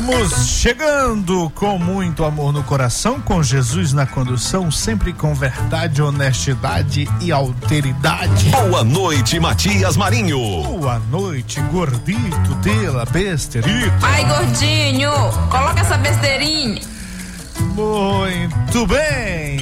Estamos chegando com muito amor no coração, com Jesus na condução, sempre com verdade, honestidade e alteridade. Boa noite, Matias Marinho. Boa noite, gordito dela besterita. Ai, gordinho, coloca essa besteirinha. Muito bem.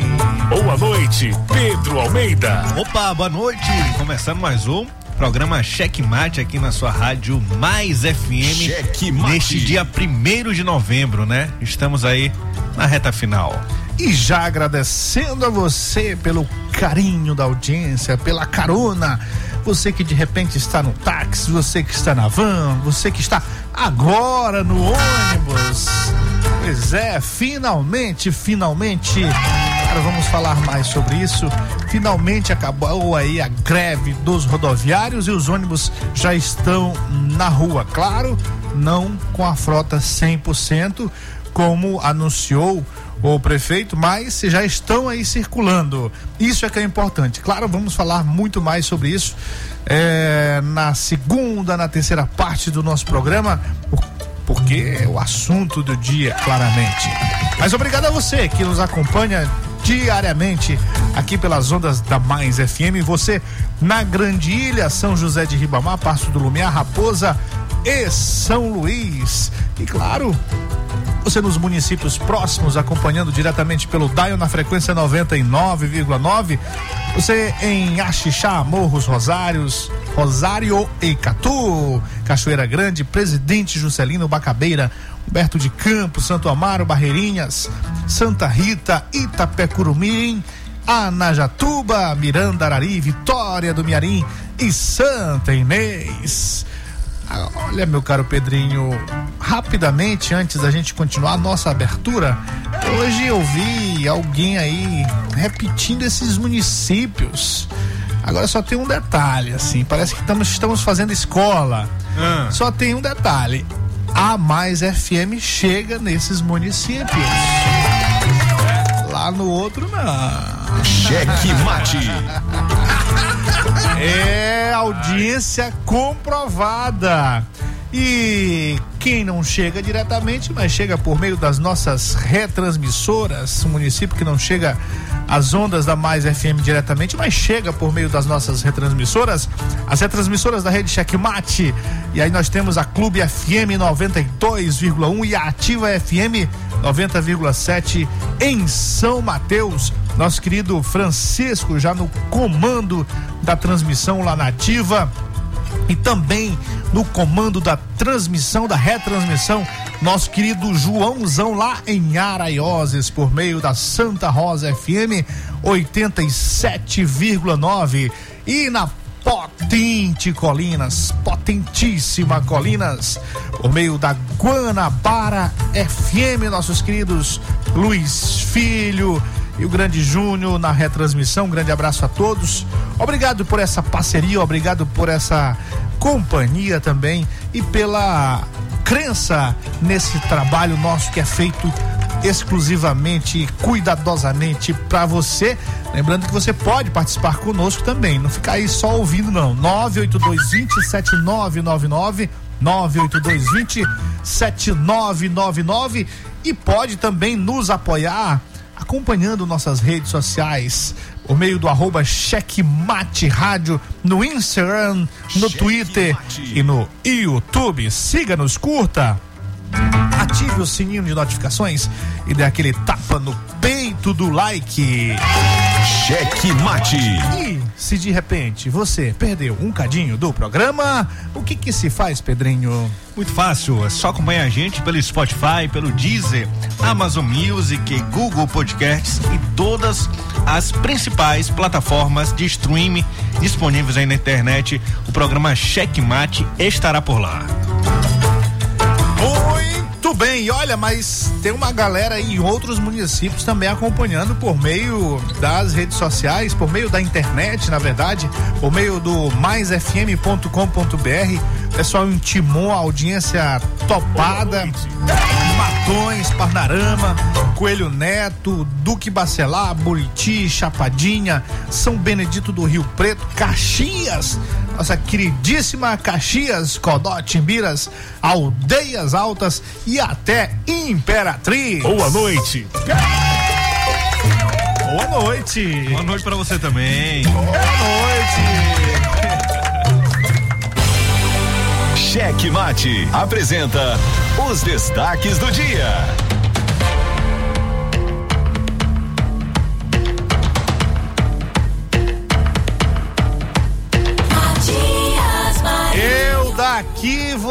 Boa noite, Pedro Almeida. Opa, boa noite. Começando mais um programa Cheque Mate aqui na sua rádio Mais FM. Cheque Mate. Neste dia primeiro de novembro, né? Estamos aí na reta final. E já agradecendo a você pelo carinho da audiência, pela carona. Você que de repente está no táxi, você que está na van, você que está agora no ônibus. Pois é, finalmente, finalmente. Vamos falar mais sobre isso. Finalmente acabou aí a greve dos rodoviários e os ônibus já estão na rua. Claro, não com a frota 100%, como anunciou o prefeito, mas já estão aí circulando. Isso é que é importante. Claro, vamos falar muito mais sobre isso é, na segunda, na terceira parte do nosso programa, porque é o assunto do dia, claramente. Mas obrigado a você que nos acompanha diariamente aqui pelas ondas da Mais FM. Você na Grande Ilha, São José de Ribamar, Passo do Lumiar, Raposa e São Luís. E claro, você nos municípios próximos, acompanhando diretamente pelo Dial na frequência 99,9. Você em Axixá, Morros Rosários, Rosário e Catu, Cachoeira Grande, Presidente Juscelino Bacabeira, Humberto de Campos, Santo Amaro, Barreirinhas, Santa Rita, Itapecurumim, Anajatuba, Miranda, Arari, Vitória do Miarim e Santa Inês. Olha, meu caro Pedrinho, rapidamente, antes da gente continuar a nossa abertura, hoje eu vi alguém aí repetindo esses municípios. Agora só tem um detalhe, assim, parece que estamos, estamos fazendo escola. Ah. Só tem um detalhe. A Mais FM chega nesses municípios. Lá no outro, não. Cheque Mate. É audiência comprovada. E quem não chega diretamente, mas chega por meio das nossas retransmissoras, um município que não chega às ondas da Mais FM diretamente, mas chega por meio das nossas retransmissoras, as retransmissoras da rede Checkmate. E aí nós temos a Clube FM 92,1 e a Ativa FM 90,7 em São Mateus. Nosso querido Francisco já no comando da transmissão lá na Ativa e também no comando da transmissão, da retransmissão, nosso querido Joãozão lá em Araioses, por meio da Santa Rosa FM 87,9 e na Potente Colinas, potentíssima Colinas, por meio da Guanabara FM, nossos queridos Luiz Filho, e o Grande Júnior na retransmissão. Um grande abraço a todos. Obrigado por essa parceria, obrigado por essa companhia também e pela crença nesse trabalho nosso que é feito exclusivamente, cuidadosamente para você. Lembrando que você pode participar conosco também, não ficar aí só ouvindo não. 98220 7999 98220 7999 e pode também nos apoiar acompanhando nossas redes sociais por meio do arroba Checkmate Rádio no Instagram, no Twitter e no YouTube. Siga-nos, curta, ative o sininho de notificações e dê aquele tapa no peito do like. Cheque Mate. E se de repente você perdeu um cadinho do programa, o que que se faz, Pedrinho? Muito fácil, é só acompanhar a gente pelo Spotify, pelo Deezer, Amazon Music, Google Podcasts e todas as principais plataformas de streaming disponíveis aí na internet. O programa Checkmate estará por lá. Muito E olha, mas tem uma galera em outros municípios também acompanhando por meio das redes sociais, por meio da internet, na verdade, por meio do maisfm.com.br. Pessoal intimou a audiência topada. Matões, Parnarama, Coelho Neto, Duque Bacelar, Buriti, Chapadinha, São Benedito do Rio Preto, Caxias, nossa queridíssima Caxias, Codó, Timbiras, Aldeias Altas e até Imperatriz. Boa noite. Boa noite. Boa noite para você também. Boa noite. Cheque Mate apresenta os destaques do dia.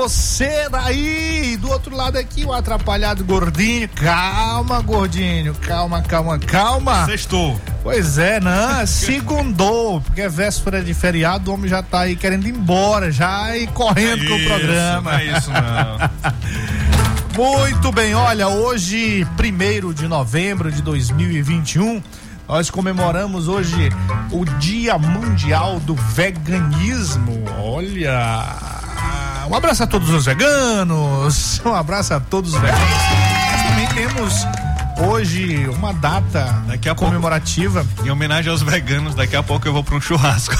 Você daí. Do outro lado aqui, o atrapalhado gordinho. Calma, gordinho. Calma, calma, calma. Sextou. Pois é, não, segundou, porque é véspera de feriado, o homem já tá aí querendo ir embora, já e correndo É com o isso, programa. Não é isso, não. Muito bem, olha, hoje, primeiro de novembro de 2021, nós comemoramos hoje o Dia Mundial do Veganismo. Olha, um abraço a todos os veganos, um abraço a todos os veganos. Nós também temos hoje uma data Daqui a pouco- comemorativa. Em homenagem aos veganos, daqui a pouco eu vou para um churrasco.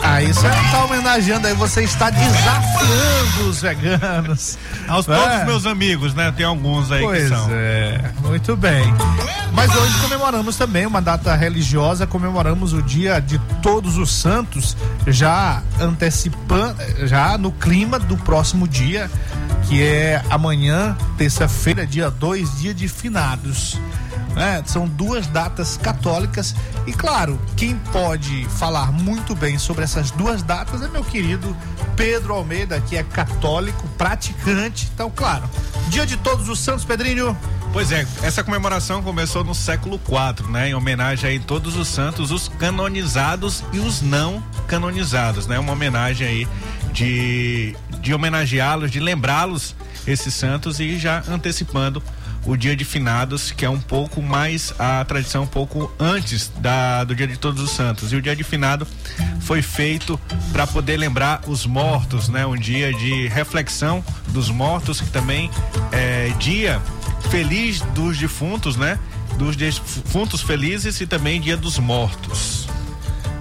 Aí você não tá homenageando, aí você está desafiando os veganos. Aos É. todos meus amigos, né? Tem alguns aí Pois que são. é, muito bem. Mas hoje comemoramos também uma data religiosa, comemoramos o dia de Todos os Santos, já antecipando, já no clima do próximo dia, que é amanhã, terça-feira, dia 2, dia de né? São duas datas católicas e claro, quem pode falar muito bem sobre essas duas datas é meu querido Pedro Almeida, que é católico, praticante. Então, claro, dia de Todos os Santos, Pedrinho. Pois é, essa comemoração começou no século IV, né? Em homenagem a todos os santos, os canonizados e os não canonizados, né? Uma homenagem aí de, de homenageá-los, de lembrá-los, esses santos, e já antecipando o dia de finados, que é um pouco mais a tradição um pouco antes da, do dia de todos os santos. E o dia de finado foi feito para poder lembrar os mortos, né? Um dia de reflexão dos mortos, que também é dia feliz dos defuntos, né? Dos defuntos felizes e também dia dos mortos.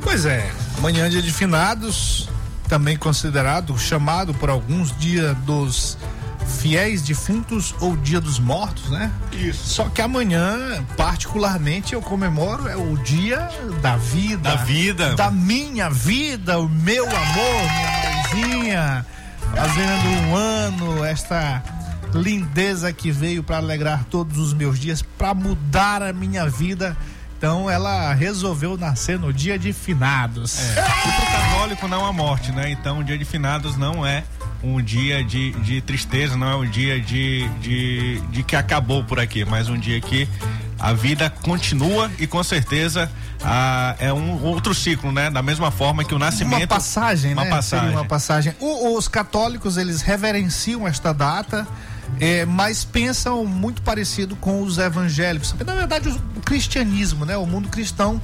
Pois é, amanhã dia de finados, também considerado, chamado por alguns dia dos fiéis defuntos ou dia dos mortos, né? Isso. Só que amanhã, particularmente, eu comemoro é o dia da vida. Da vida. Da minha vida, o meu amor, minha mãezinha. Fazendo um ano, esta lindeza que veio para alegrar todos os meus dias, para mudar a minha vida. Então ela resolveu nascer no dia de finados. É. E pro católico não há morte, né? Então o dia de finados não é um dia de, de tristeza, não é um dia de, de, de que acabou por aqui, mas um dia que a vida continua e com certeza ah, é um outro ciclo, né? Da mesma forma que o nascimento. Uma passagem, uma né? Passagem. Seria uma passagem. O- os católicos, eles reverenciam esta data, é, mas pensam muito parecido com os evangélicos. Na verdade, o, o cristianismo, né? O mundo cristão,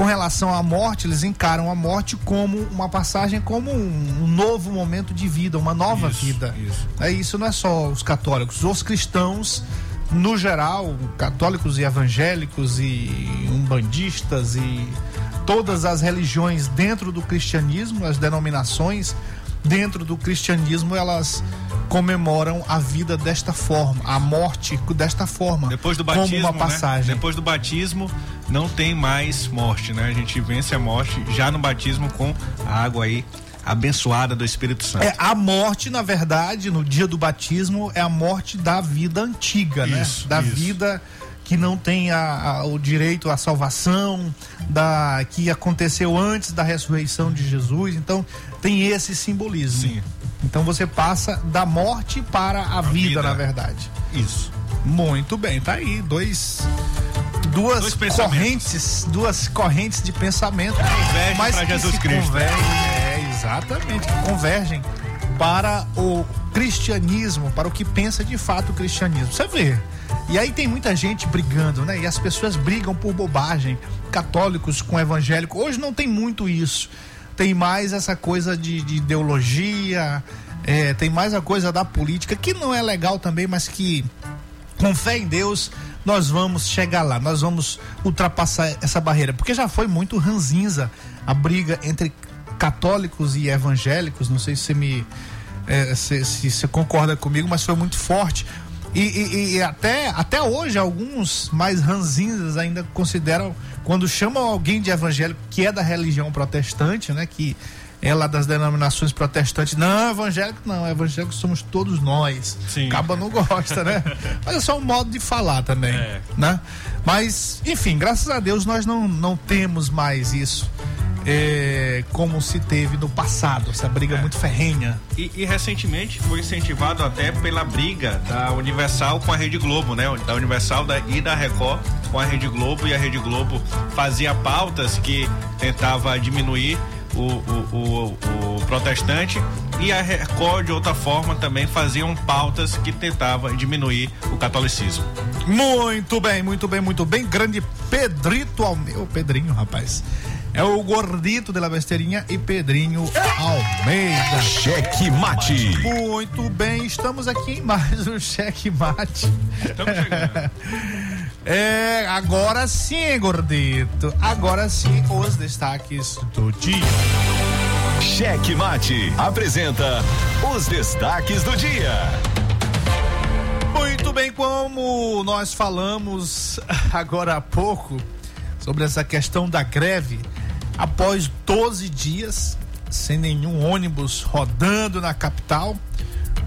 com relação à morte, eles encaram a morte como uma passagem, como um, novo momento de vida, uma nova Isso, vida. isso. É isso não é só os católicos, os cristãos no geral, católicos e evangélicos e umbandistas e todas as religiões dentro do cristianismo, as denominações dentro do cristianismo, elas comemoram a vida desta forma, a morte desta forma, Depois do como batismo, uma né? passagem. Depois do batismo não tem mais morte, né? A gente vence a morte já no batismo com a água aí abençoada do Espírito Santo. É, a morte, na verdade, no dia do batismo, é a morte da vida antiga, né? Isso, Da isso. vida que não tem a- a- o direito à salvação, da que aconteceu antes da ressurreição de Jesus. Então, tem esse simbolismo. Sim. Então você passa da morte para a, vida, vida. na verdade. Isso. Muito bem, tá aí dois duas correntes, duas correntes de pensamento, Convergem mas que Jesus se Cristo. convergem, é exatamente, que convergem para o cristianismo, para o que pensa de fato o cristianismo. Você vê. E aí tem muita gente brigando, né? E as pessoas brigam por bobagem, católicos com evangélico. Hoje não tem muito isso. Tem mais essa coisa de, de ideologia, é, tem mais a coisa da política, que não é legal também, mas que com fé em Deus nós vamos chegar lá, nós vamos ultrapassar essa barreira, porque já foi muito ranzinza a briga entre católicos e evangélicos, não sei se você me é, se, se concorda comigo, mas foi muito forte. E, e, e, até, até hoje, alguns mais ranzinhas ainda consideram, quando chamam alguém de evangélico que é da religião protestante, né? Que é lá das denominações protestantes, não, evangélico não, evangélico somos todos nós. Sim. Acaba não gosta, né? Mas é só um modo de falar também, é. né? Mas, enfim, graças a Deus nós não, não temos mais isso é, como se teve no passado, essa briga é. muito ferrenha. E, e, recentemente foi incentivado até pela briga da Universal com a Rede Globo, né? Da Universal da, e da Record com a Rede Globo e a Rede Globo fazia pautas que tentava diminuir o, o, o, o protestante e a Record de outra forma também faziam pautas que tentavam diminuir o catolicismo. Muito bem, muito bem, muito bem. Grande Pedrito Almeida. Pedrinho, rapaz. É o Gordito de la Besteirinha e Pedrinho Almeida. Cheque mate. Muito bem, estamos aqui em mais um cheque mate. Estamos chegando. É, agora sim, Gordito. Agora sim, os destaques do dia. Cheque mate apresenta os destaques do dia. Muito bem, como nós falamos agora há pouco sobre essa questão da greve após 12 dias sem nenhum ônibus rodando na capital,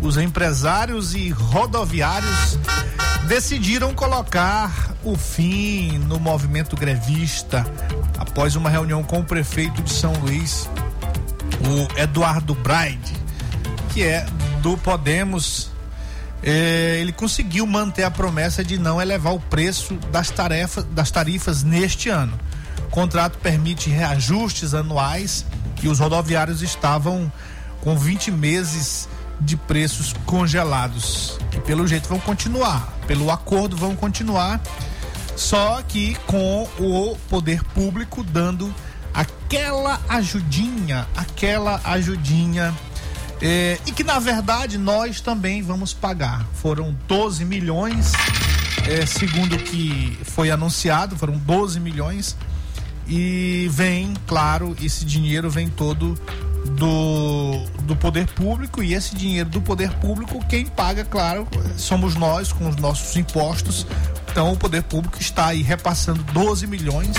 os empresários e rodoviários decidiram colocar o fim no movimento grevista após uma reunião com o prefeito de São Luís, o Eduardo Braide, que é do Podemos. Eh, ele conseguiu manter a promessa de não elevar o preço das tarefas das tarifas neste ano contrato permite reajustes anuais e os rodoviários estavam com 20 meses de preços congelados. E pelo jeito vão continuar, pelo acordo vão continuar, só que com o poder público dando aquela ajudinha, aquela ajudinha. Eh, e que na verdade nós também vamos pagar. Foram 12 milhões, eh, segundo o que foi anunciado, foram 12 milhões e vem, claro, esse dinheiro vem todo do, do poder público e esse dinheiro do poder público, quem paga, claro, somos nós com os nossos impostos. Então o poder público está aí repassando 12 milhões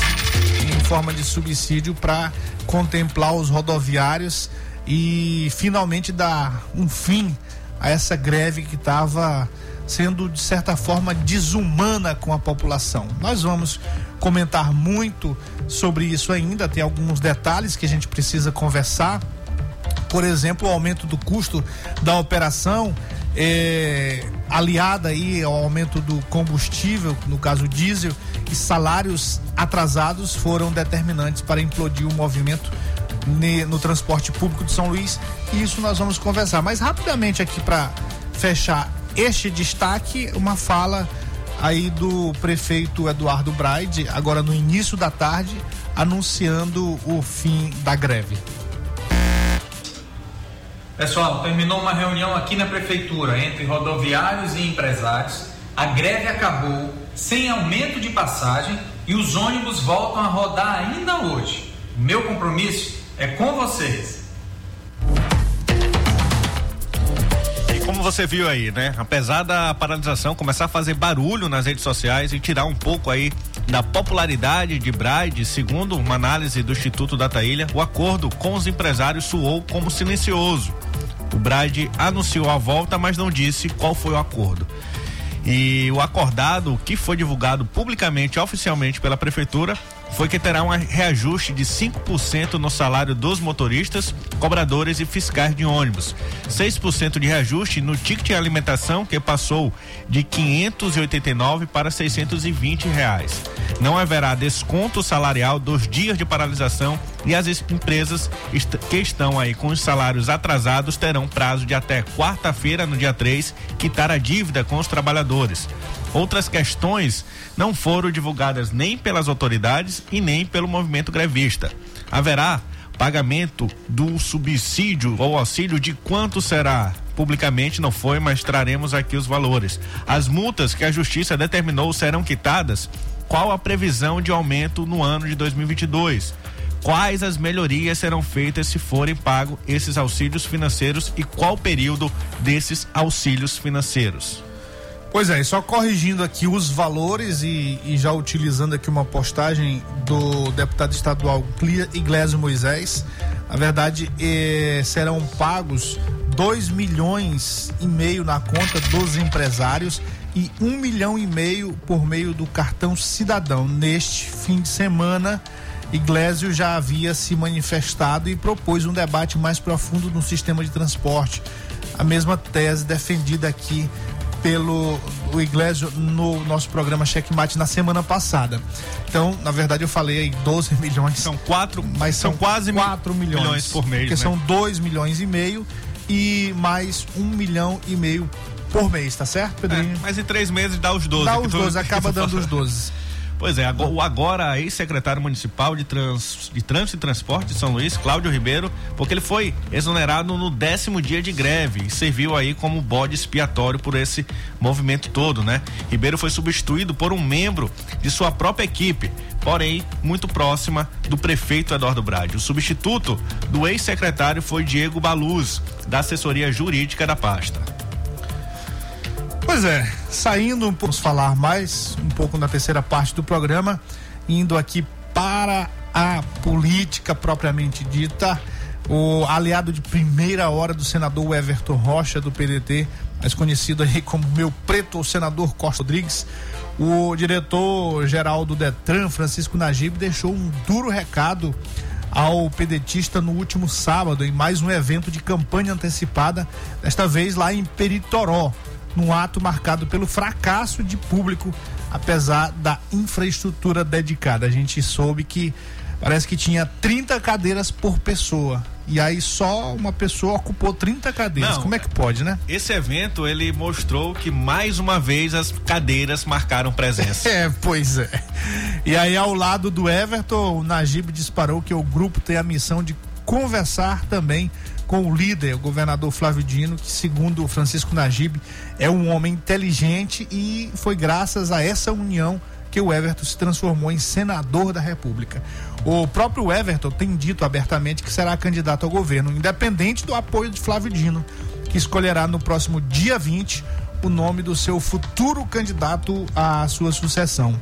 em forma de subsídio para contemplar os rodoviários e finalmente dar um fim a essa greve que estava sendo de certa forma desumana com a população. Nós vamos comentar muito sobre isso ainda, tem alguns detalhes que a gente precisa conversar. Por exemplo, o aumento do custo da operação, é, aliada aí ao aumento do combustível, no caso diesel, e salários atrasados foram determinantes para implodir o movimento no transporte público de São Luís. E isso nós vamos conversar. Mas rapidamente aqui para fechar este destaque, uma fala aí do prefeito Eduardo Braide, agora no início da tarde, anunciando o fim da greve. Pessoal, terminou uma reunião aqui na prefeitura entre rodoviários e empresários. A greve acabou sem aumento de passagem e os ônibus voltam a rodar ainda hoje. Meu compromisso é com vocês. Você viu aí, né? Apesar da paralisação começar a fazer barulho nas redes sociais e tirar um pouco aí da popularidade de Braide, segundo uma análise do Instituto Data Ilha, o acordo com os empresários soou como silencioso. O Braide anunciou a volta, mas não disse qual foi o acordo. E o acordado, que foi divulgado publicamente, oficialmente pela prefeitura, foi que terá um reajuste de 5% no salário dos motoristas, cobradores e fiscais de ônibus. 6% de reajuste no ticket de alimentação, que passou de 589 para 620 reais. Não haverá desconto salarial dos dias de paralisação e as empresas que estão aí com os salários atrasados terão prazo de até quarta-feira, no dia 3, quitar a dívida com os trabalhadores. Outras questões não foram divulgadas nem pelas autoridades e nem pelo movimento grevista. Haverá pagamento do subsídio ou auxílio de quanto será? Publicamente não foi, mas traremos aqui os valores. As multas que a justiça determinou serão quitadas. Qual a previsão de aumento no ano de 2022? Quais as melhorias serão feitas se forem pagos esses auxílios financeiros e qual período desses auxílios financeiros? Pois é, só corrigindo aqui os valores e, e já utilizando aqui uma postagem do deputado estadual Iglesias Moisés, na verdade eh, serão pagos 2 milhões e meio na conta dos empresários e um milhão e meio por meio do cartão cidadão. Neste fim de semana, Iglesias já havia se manifestado e propôs um debate mais profundo no sistema de transporte. A mesma tese defendida aqui pelo o Iglesias no nosso programa Checkmate na semana passada. Então, na verdade, eu falei aí 12 milhões. São quatro, mas são, são quase 4 milhões, milhões, por mês. Porque né? são 2 milhões e meio e mais um milhão e meio por mês, tá certo, Pedrinho? É, mas em três meses dá os 12. Dá os 12, acaba dando os 12. Pois é, o agora ex-secretário municipal de, trans, de Trânsito e Transporte de São Luís, Cláudio Ribeiro, porque ele foi exonerado no décimo dia de greve e serviu aí como bode expiatório por esse movimento todo, né? Ribeiro foi substituído por um membro de sua própria equipe, porém muito próxima do prefeito Eduardo Brade. O substituto do ex-secretário foi Diego Baluz, da assessoria jurídica da pasta. Pois é, saindo, vamos falar mais um pouco na terceira parte do programa, indo aqui para a política propriamente dita. O aliado de primeira hora do senador Everton Rocha, do PDT, mais conhecido aí como meu preto, o senador Costa Rodrigues, o diretor-geral do Detran, Francisco Najib, deixou um duro recado ao pedetista no último sábado, em mais um evento de campanha antecipada, desta vez lá em Peritoró num ato marcado pelo fracasso de público, apesar da infraestrutura dedicada. A gente soube que parece que tinha 30 cadeiras por pessoa. E aí só uma pessoa ocupou 30 cadeiras. Não, Como é que pode, né? Esse evento ele mostrou que mais uma vez as cadeiras marcaram presença. é, pois é. E aí ao lado do Everton, o Najib disparou que o grupo tem a missão de conversar também com o líder, o governador Flávio Dino, que segundo Francisco Najib é um homem inteligente e foi graças a essa união que o Everton se transformou em senador da República. O próprio Everton tem dito abertamente que será candidato ao governo, independente do apoio de Flávio Dino, que escolherá no próximo dia 20 o nome do seu futuro candidato à sua sucessão.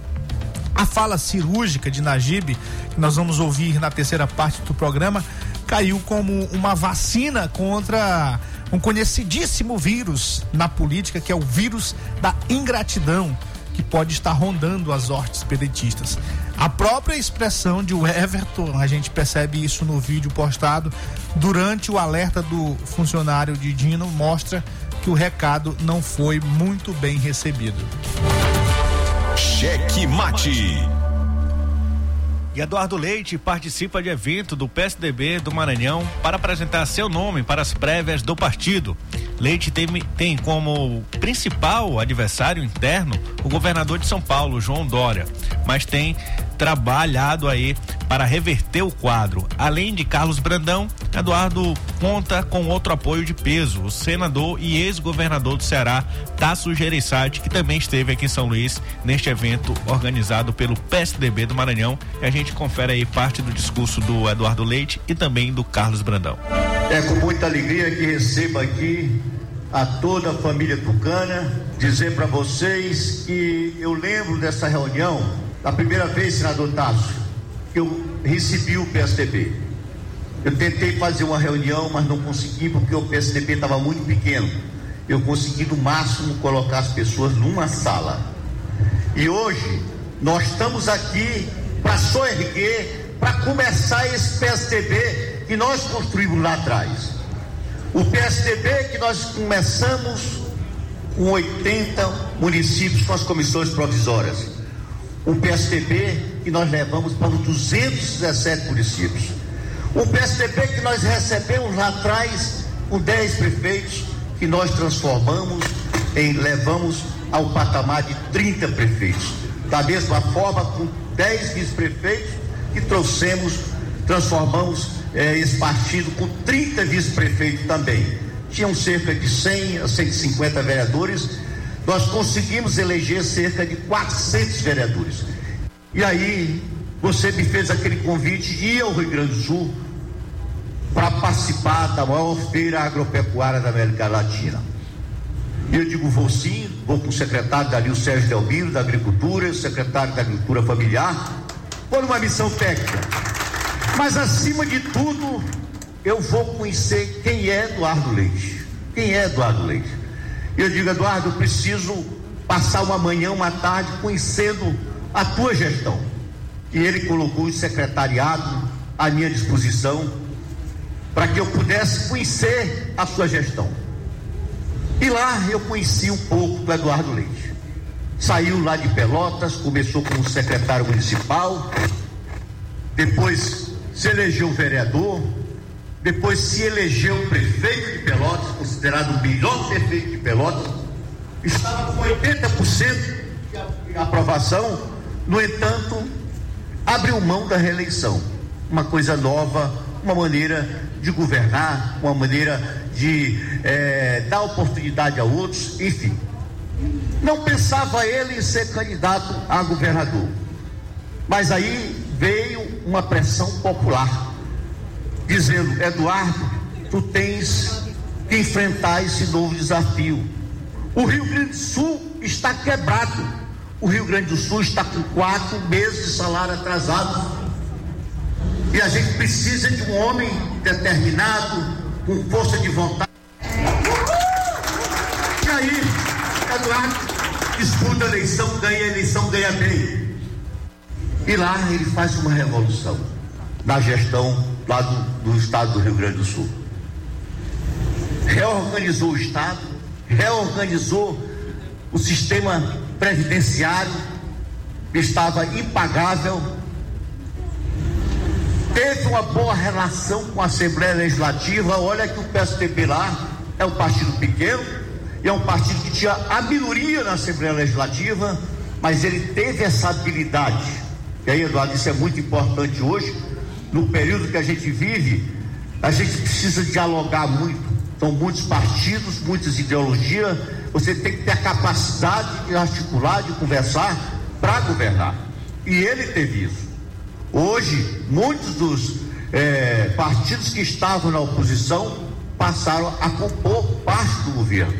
A fala cirúrgica de Najib, que nós vamos ouvir na terceira parte do programa, caiu como uma vacina contra um conhecidíssimo vírus na política, que é o vírus da ingratidão, que pode estar rondando as hortes pedetistas. A própria expressão de Everton, a gente percebe isso no vídeo postado, durante o alerta do funcionário de Dino, mostra que o recado não foi muito bem recebido. Cheque mate. E Eduardo Leite participa de evento do PSDB do Maranhão para apresentar seu nome para as prévias do partido. Leite tem, tem como principal adversário interno o governador de São Paulo, João Dória, mas tem trabalhado aí para reverter o quadro. Além de Carlos Brandão, Eduardo conta com outro apoio de peso, o senador e ex-governador do Ceará, Tasso Gereissati, que também esteve aqui em São Luís neste evento organizado pelo PSDB do Maranhão. E a gente confere aí parte do discurso do Eduardo Leite e também do Carlos Brandão. É com muita alegria que recebo aqui a toda a família Tucana, dizer para vocês que eu lembro dessa reunião, da primeira vez, senador Tasso, que eu recebi o PSDB. Eu tentei fazer uma reunião, mas não consegui porque o PSDB estava muito pequeno. Eu consegui no máximo colocar as pessoas numa sala. E hoje nós estamos aqui para só erguer, para começar esse PSDB que nós construímos lá atrás. O PSDB que nós começamos com 80 municípios com as comissões provisórias. O PSDB que nós levamos para os 217 municípios. O PSDB que nós recebemos lá atrás com 10 prefeitos, que nós transformamos em levamos ao patamar de 30 prefeitos. Da mesma forma, com 10 vice-prefeitos que trouxemos, transformamos eh, esse partido com 30 vice-prefeitos também. Tinham cerca de 100 a 150 vereadores, nós conseguimos eleger cerca de 400 vereadores. E aí, você me fez aquele convite de ir ao Rio Grande do Sul para participar da maior feira agropecuária da América Latina. E eu digo, vou sim, vou com o secretário Dalil Sérgio Delmiro, da Agricultura, o secretário da Agricultura Familiar, por uma missão técnica. Mas acima de tudo, eu vou conhecer quem é Eduardo Leite. Quem é Eduardo Leite? Eu digo, Eduardo, eu preciso passar uma manhã, uma tarde conhecendo a tua gestão. E ele colocou o secretariado à minha disposição para que eu pudesse conhecer a sua gestão. E lá eu conheci um pouco do Eduardo Leite. Saiu lá de Pelotas, começou como secretário municipal, depois se elegeu vereador, depois se elegeu prefeito de Pelotas, considerado o melhor prefeito de Pelotas, estava com 80% de aprovação, no entanto, abriu mão da reeleição. Uma coisa nova, uma maneira de governar, uma maneira de é, dar oportunidade a outros, enfim. Não pensava ele em ser candidato a governador. Mas aí veio uma pressão popular, dizendo: Eduardo, tu tens que enfrentar esse novo desafio. O Rio Grande do Sul está quebrado. O Rio Grande do Sul está com quatro meses de salário atrasado. E a gente precisa de um homem determinado, com força de vontade. E aí, Eduardo disputa a eleição, ganha a eleição, ganha bem. E lá ele faz uma revolução na gestão lá do, do estado do Rio Grande do Sul. Reorganizou o estado, reorganizou o sistema previdenciário, que estava impagável teve uma boa relação com a Assembleia Legislativa. Olha que o PSDB lá é um partido pequeno, é um partido que tinha a minoria na Assembleia Legislativa, mas ele teve essa habilidade. E aí, Eduardo, isso é muito importante hoje, no período que a gente vive, a gente precisa dialogar muito. São muitos partidos, muitas ideologias. Você tem que ter a capacidade de articular, de conversar para governar. E ele teve isso. Hoje, muitos dos é, partidos que estavam na oposição passaram a compor parte do governo.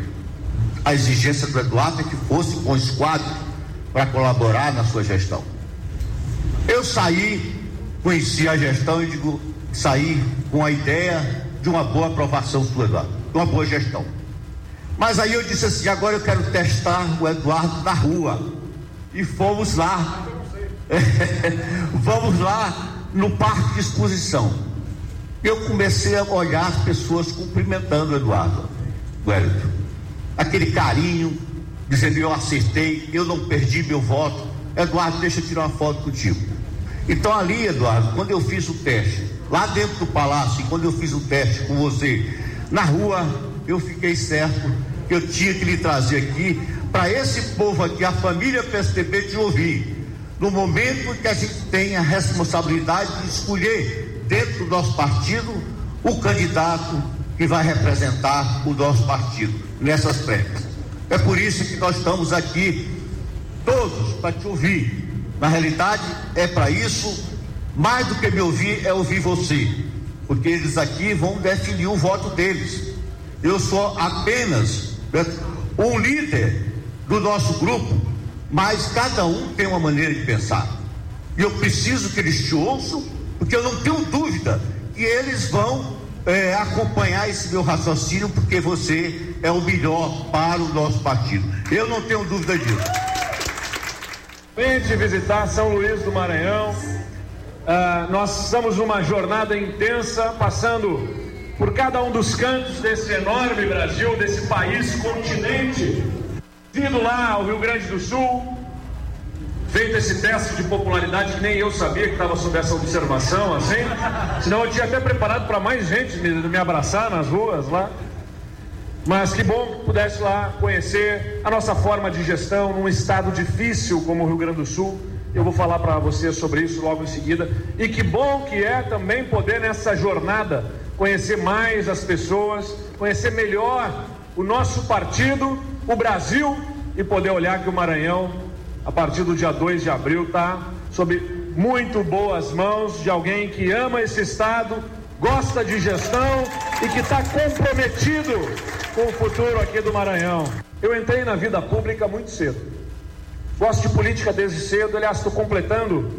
A exigência do Eduardo é que fosse com esquadro para colaborar na sua gestão. Eu saí, conheci a gestão e digo, saí com a ideia de uma boa aprovação do Eduardo, de uma boa gestão. Mas aí eu disse assim, agora eu quero testar o Eduardo na rua. E fomos lá Vamos lá no parque de exposição. Eu comecei a olhar as pessoas cumprimentando o Eduardo Wellington. Aquele carinho, dizendo eu acertei, eu não perdi meu voto. Eduardo, deixa eu tirar uma foto contigo. Então ali, Eduardo, quando eu fiz o teste, lá dentro do palácio, quando eu fiz o teste com você, na rua, eu fiquei certo que eu tinha que lhe trazer aqui para esse povo aqui, a família PSDB, te ouvir no momento que a gente tem a responsabilidade de escolher dentro do nosso partido o candidato que vai representar o nosso partido nessas prévias. É por isso que nós estamos aqui todos para te ouvir. Na realidade, é para isso, mais do que me ouvir, é ouvir você, porque eles aqui vão definir o voto deles. Eu sou apenas um líder do nosso grupo mas cada um tem uma maneira de pensar. E eu preciso que eles te ouçam, porque eu não tenho dúvida que eles vão é, acompanhar esse meu raciocínio, porque você é o melhor para o nosso partido. Eu não tenho dúvida disso. De visitar São Luís do Maranhão. Uh, nós estamos numa jornada intensa, passando por cada um dos cantos desse enorme Brasil, desse país, continente, vindo lá ao Rio Grande do Sul, feito esse teste de popularidade que nem eu sabia que estava sob essa observação, assim, senão eu tinha até preparado para mais gente me, me abraçar nas ruas lá. Mas que bom que pudesse lá conhecer a nossa forma de gestão num estado difícil como o Rio Grande do Sul. Eu vou falar para você sobre isso logo em seguida. E que bom que é também poder nessa jornada conhecer mais as pessoas, conhecer melhor o nosso partido, o Brasil e poder olhar que o Maranhão, a partir do dia 2 de abril, está sob muito boas mãos de alguém que ama esse estado, gosta de gestão e que está comprometido com o futuro aqui do Maranhão. Eu entrei na vida pública muito cedo. Gosto de política desde cedo, aliás, estou completando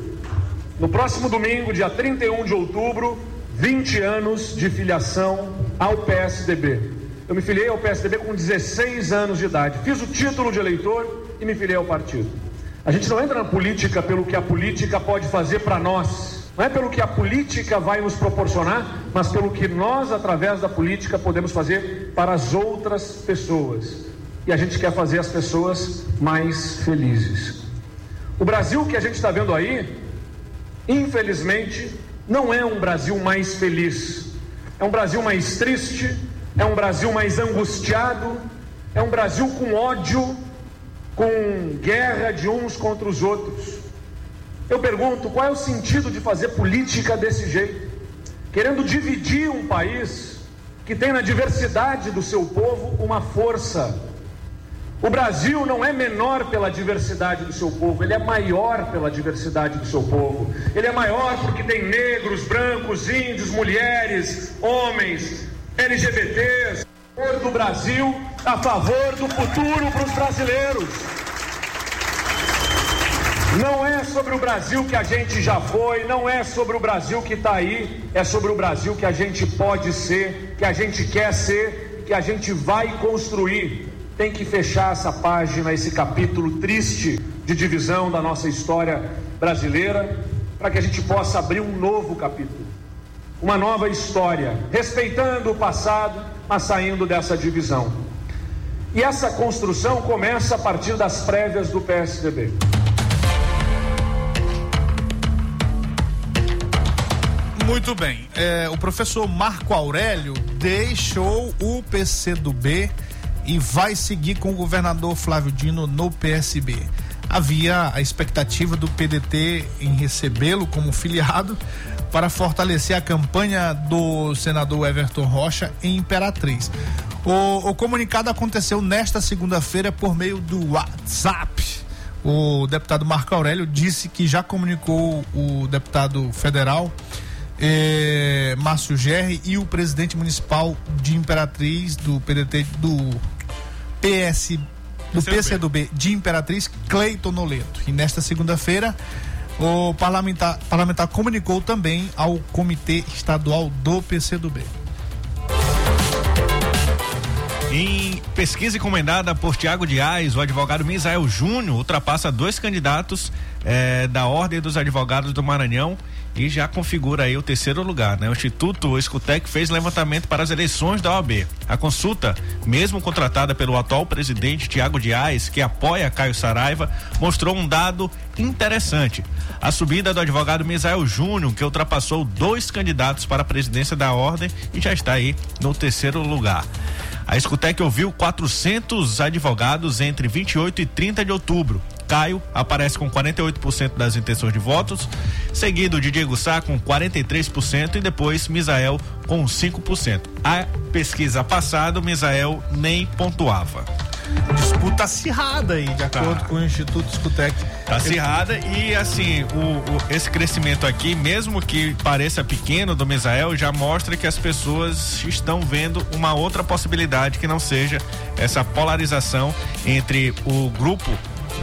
no próximo domingo, dia 31 de outubro, 20 anos de filiação ao PSDB. Eu me filiei ao PSDB com 16 anos de idade. Fiz o título de eleitor e me filiei ao partido. A gente não entra na política pelo que a política pode fazer para nós. Não é pelo que a política vai nos proporcionar, mas pelo que nós, através da política, podemos fazer para as outras pessoas. E a gente quer fazer as pessoas mais felizes. O Brasil que a gente está vendo aí, infelizmente, não é um Brasil mais feliz. É um Brasil mais triste, é um Brasil mais angustiado, é um Brasil com ódio, com guerra de uns contra os outros. Eu pergunto qual é o sentido de fazer política desse jeito, querendo dividir um país que tem na diversidade do seu povo uma força. O Brasil não é menor pela diversidade do seu povo, ele é maior pela diversidade do seu povo. Ele é maior porque tem negros, brancos, índios, mulheres, homens, LGBTs. Do Brasil a favor do futuro para os brasileiros. Não é sobre o Brasil que a gente já foi, não é sobre o Brasil que está aí, é sobre o Brasil que a gente pode ser, que a gente quer ser, que a gente vai construir. Tem que fechar essa página, esse capítulo triste de divisão da nossa história brasileira, para que a gente possa abrir um novo capítulo, uma nova história, respeitando o passado, mas saindo dessa divisão. E essa construção começa a partir das prévias do PSDB. Muito bem. É, o professor Marco Aurélio deixou o PCdoB e vai seguir com o governador Flávio Dino no PSB. Havia a expectativa do PDT em recebê-lo como filiado para fortalecer a campanha do senador Everton Rocha em Imperatriz. O, o comunicado aconteceu nesta segunda-feira por meio do WhatsApp. O deputado Marco Aurélio disse que já comunicou o deputado federal é, Márcio Gerri e o presidente municipal de Imperatriz do PDT do PS do PCdoB de Imperatriz, Cleiton Noleto. E nesta segunda-feira, o parlamentar, parlamentar comunicou também ao Comitê Estadual do PCdoB. Em pesquisa encomendada por Tiago Dias, o advogado Misael Júnior ultrapassa dois candidatos eh, da Ordem dos Advogados do Maranhão e já configura aí o terceiro lugar, né? O Instituto Escutec fez levantamento para as eleições da OAB. A consulta, mesmo contratada pelo atual presidente Tiago Dias, que apoia Caio Saraiva, mostrou um dado interessante. A subida do advogado Misael Júnior, que ultrapassou dois candidatos para a presidência da ordem e já está aí no terceiro lugar. A Escutec ouviu 400 advogados entre 28 e 30 de outubro. Caio aparece com 48% das intenções de votos, seguido de Diego Sá com 43% e depois Misael com 5%. A pesquisa passada, Misael nem pontuava disputa acirrada aí, de acordo tá. com o Instituto Escutec. Tá acirrada e assim, o, o, esse crescimento aqui, mesmo que pareça pequeno do Misael, já mostra que as pessoas estão vendo uma outra possibilidade que não seja essa polarização entre o grupo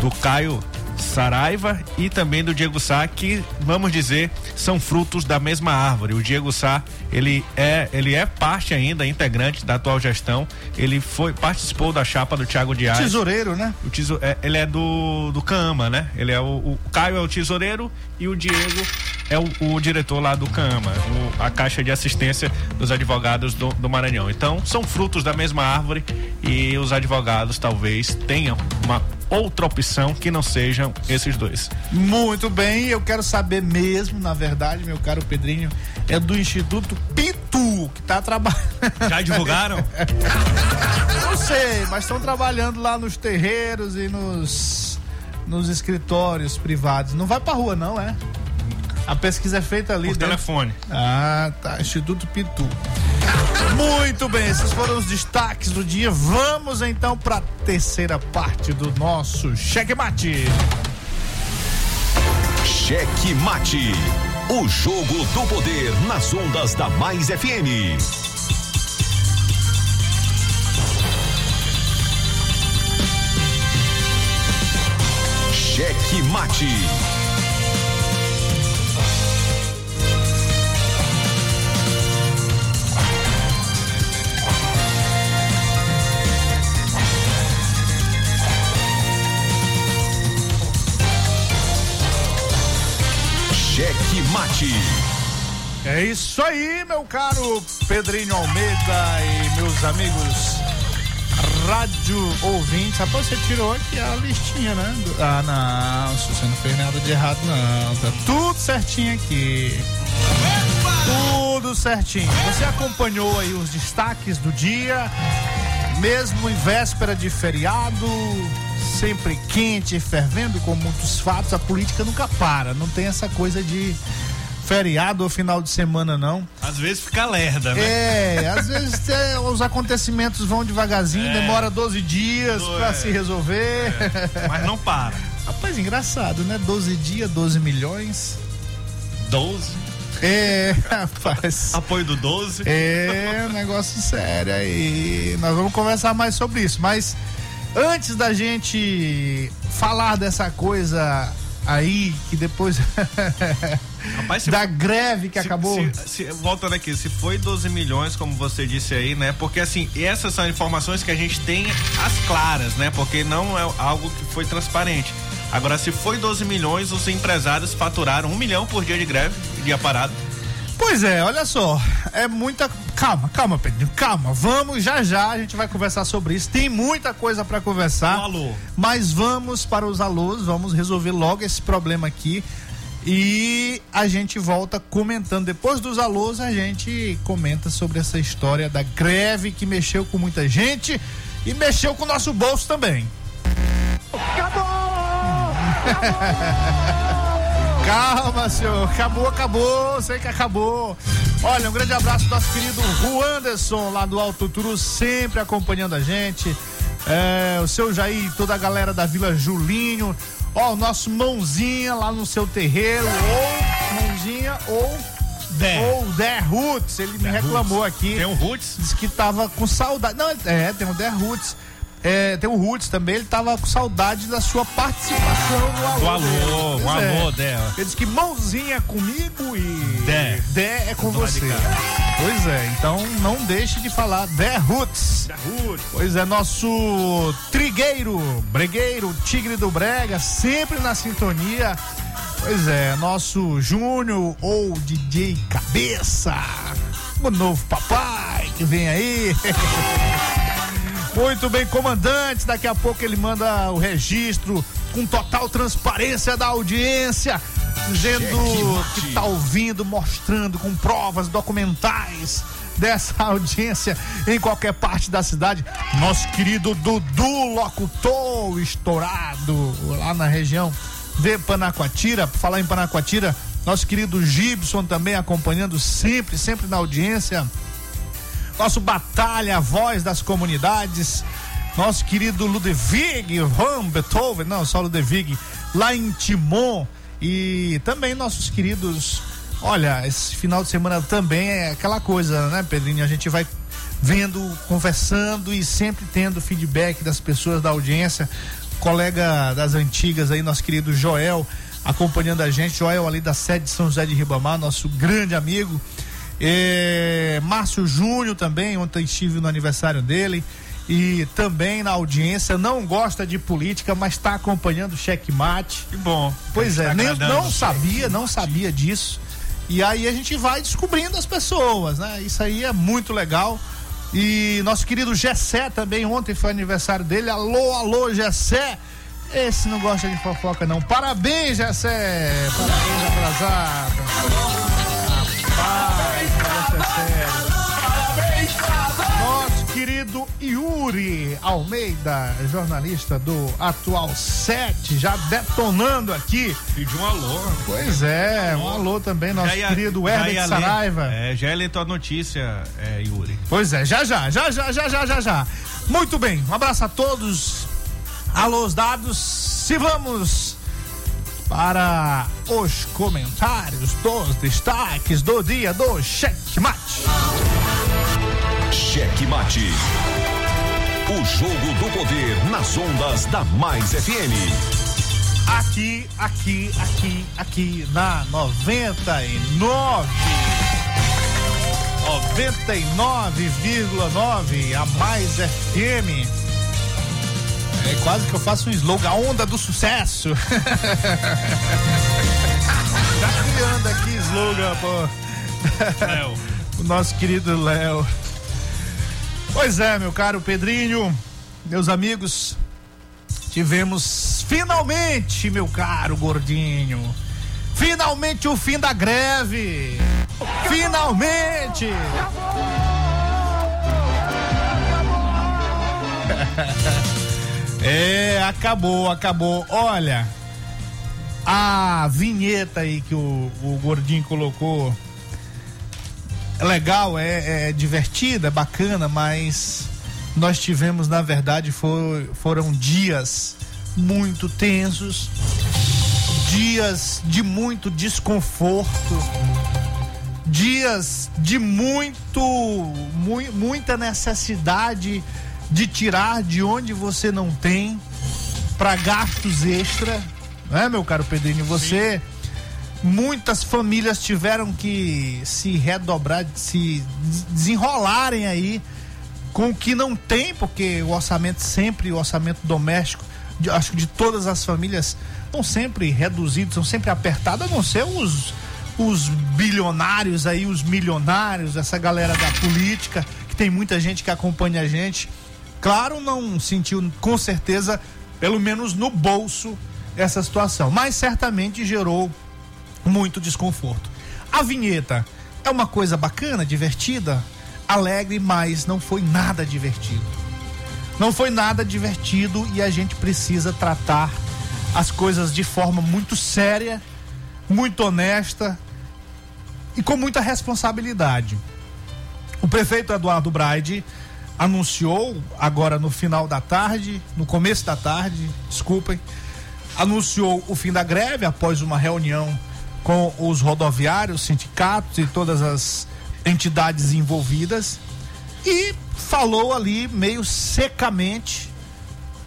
do Caio Saraiva e também do Diego Sá, que vamos dizer são frutos da mesma árvore. O Diego Sá, ele é, ele é parte ainda, integrante da atual gestão. Ele foi participou da chapa do Thiago Dias. Tesoureiro, né? O tesouro, é, ele é do do Cama, né? Ele é o, o Caio é o tesoureiro e o Diego é o, o diretor lá do Cama, o, a caixa de assistência dos advogados do, do Maranhão. Então, são frutos da mesma árvore e os advogados talvez tenham uma outra opção que não sejam esses dois. Muito bem, eu quero saber mesmo, na verdade, meu caro Pedrinho, é do Instituto Pitu, que tá trabalhando. Já divulgaram? não sei, mas estão trabalhando lá nos terreiros e nos, nos escritórios privados. Não vai pra rua, não, é? A pesquisa é feita ali. Por dentro. telefone. Ah, tá. Instituto Pitu. Muito bem, esses foram os destaques do dia. Vamos então para a terceira parte do nosso Cheque Mate. Cheque Mate. O jogo do poder nas ondas da Mais FM. Cheque Mate. Mate. É isso aí, meu caro Pedrinho Almeida e meus amigos rádio ouvintes. Rapaz, você tirou aqui a listinha, né? Ah, não, você não fez nada de errado, não. Tá tudo certinho aqui. Tudo certinho. Você acompanhou aí os destaques do dia, mesmo em véspera de feriado sempre quente, fervendo com muitos fatos, a política nunca para. Não tem essa coisa de feriado ou final de semana, não. Às vezes fica lerda, né? É, às vezes é, os acontecimentos vão devagarzinho, é. demora 12 dias para é. se resolver. É. Mas não para. Rapaz, engraçado, né? 12 dias, 12 milhões. 12? É, rapaz. Apoio do 12? É, um negócio sério aí. Nós vamos conversar mais sobre isso, mas Antes da gente falar dessa coisa aí, que depois. Rapaz, da greve que se, acabou. Se, se, voltando aqui, se foi 12 milhões, como você disse aí, né? Porque assim, essas são informações que a gente tem as claras, né? Porque não é algo que foi transparente. Agora, se foi 12 milhões, os empresários faturaram um milhão por dia de greve, dia parado. Pois é, olha só, é muita. Calma, calma, Pedro, calma. Vamos já já, a gente vai conversar sobre isso. Tem muita coisa para conversar. Um alô. Mas vamos para os alôs, vamos resolver logo esse problema aqui. E a gente volta comentando. Depois dos alôs, a gente comenta sobre essa história da greve que mexeu com muita gente e mexeu com o nosso bolso também. Acabou! Acabou! Calma, senhor. Acabou, acabou. Sei que acabou. Olha, um grande abraço do nosso querido Anderson lá do Alto Turu, sempre acompanhando a gente. É, o seu Jair, toda a galera da Vila Julinho. Ó, o nosso mãozinha lá no seu terreiro. Ou mãozinha, ou Der. Ou Der Roots, ele me reclamou Roots. aqui. Tem um Roots? Disse que tava com saudade. Não, é, tem um Der Roots. É, tem o Roots também, ele tava com saudade da sua participação no alô. Do alô, o alô é. dela. Ele disse que mãozinha comigo e Dé. Dé é com você. Pois é, então não deixe de falar Dé Roots. Dé Roots. Pois é, nosso trigueiro, bregueiro, tigre do brega, sempre na sintonia. Pois é, nosso Júnior ou DJ Cabeça, o novo papai que vem aí. Muito bem, comandante. Daqui a pouco ele manda o registro com total transparência da audiência, dizendo que está ouvindo, mostrando com provas documentais dessa audiência em qualquer parte da cidade. Nosso querido Dudu Locutor, estourado lá na região de Panacoatira. Falar em Panacoatira, nosso querido Gibson também acompanhando sempre, sempre na audiência nosso Batalha, a voz das comunidades, nosso querido Ludwig Van Beethoven, não, só Ludwig, lá em Timon, e também nossos queridos. Olha, esse final de semana também é aquela coisa, né, Pedrinho? A gente vai vendo, conversando e sempre tendo feedback das pessoas da audiência. colega das antigas aí, nosso querido Joel, acompanhando a gente. Joel ali da sede de São José de Ribamar, nosso grande amigo. É, Márcio Júnior também, ontem estive no aniversário dele. E também na audiência, não gosta de política, mas está acompanhando o checkmate. Que bom. Pois é, nem, não sabia, não sabia disso. E aí a gente vai descobrindo as pessoas, né? Isso aí é muito legal. E nosso querido Gessé também, ontem foi aniversário dele. Alô, alô, Gessé. Esse não gosta de fofoca, não. Parabéns, Gessé. Parabéns, atrasado. Rapaz, Parabéns, Nosso querido Yuri Almeida, jornalista do Atual 7, já detonando aqui. Pediu um alô. Pois é, um alô também, nosso ia- querido Herbert Saraiva. É, já é tua notícia, é, Yuri. Pois é, já já, já já, já já, já já. Muito bem, um abraço a todos. Alô, os dados. Se vamos para os comentários dos destaques do dia do Checkmate. Cheque Mate. O jogo do poder nas ondas da Mais FM. Aqui, aqui, aqui, aqui na 99. 99,9 a Mais FM. É quase que eu faço um slogan, a onda do sucesso. tá criando aqui slogan, pô. Léo. o nosso querido Léo. Pois é, meu caro Pedrinho, meus amigos, tivemos finalmente, meu caro gordinho, finalmente o fim da greve. Finalmente! É, acabou, acabou. Olha, a vinheta aí que o, o gordinho colocou é legal, é, é divertida, é bacana, mas nós tivemos, na verdade, foi, foram dias muito tensos, dias de muito desconforto, dias de muito, mui- muita necessidade de tirar de onde você não tem para gastos extra, né, meu caro Pedrinho? Você muitas famílias tiveram que se redobrar, se des- desenrolarem aí com o que não tem, porque o orçamento sempre, o orçamento doméstico, de- acho que de todas as famílias, estão sempre reduzidos, são sempre apertados, a não ser os, os bilionários aí, os milionários, essa galera da política, que tem muita gente que acompanha a gente. Claro, não sentiu com certeza, pelo menos no bolso, essa situação, mas certamente gerou muito desconforto. A vinheta é uma coisa bacana, divertida, alegre, mas não foi nada divertido. Não foi nada divertido e a gente precisa tratar as coisas de forma muito séria, muito honesta e com muita responsabilidade. O prefeito Eduardo Braide anunciou agora no final da tarde, no começo da tarde, desculpem, anunciou o fim da greve após uma reunião com os rodoviários, sindicatos e todas as entidades envolvidas e falou ali meio secamente,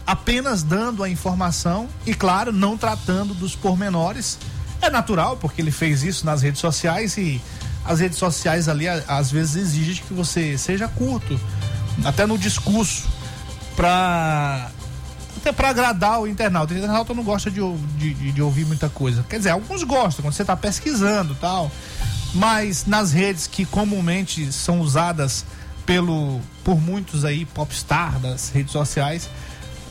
apenas dando a informação e, claro, não tratando dos pormenores. É natural, porque ele fez isso nas redes sociais e as redes sociais ali às vezes exigem que você seja curto, até no discurso, para até para agradar o internauta. O internauta não gosta de, de, de- ouvir muita coisa. Quer dizer, alguns gostam quando você está pesquisando tal. Mas nas redes que comumente são usadas pelo por muitos aí popstar das redes sociais,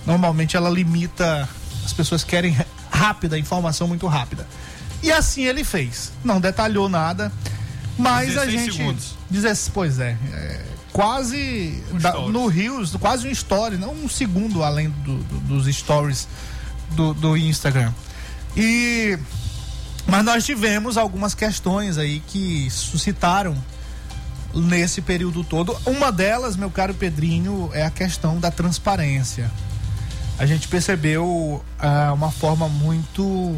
normalmente ela limita as pessoas querem rápida, informação muito rápida. E assim ele fez. Não detalhou nada, mas a 16 gente segundos. Pois é, é, quase Um da- no Rios, quase um story, não um segundo além do- do- dos stories do, do Instagram. E mas nós tivemos algumas questões aí que suscitaram nesse período todo. Uma delas, meu caro Pedrinho, é a questão da transparência. A gente percebeu ah, uma forma muito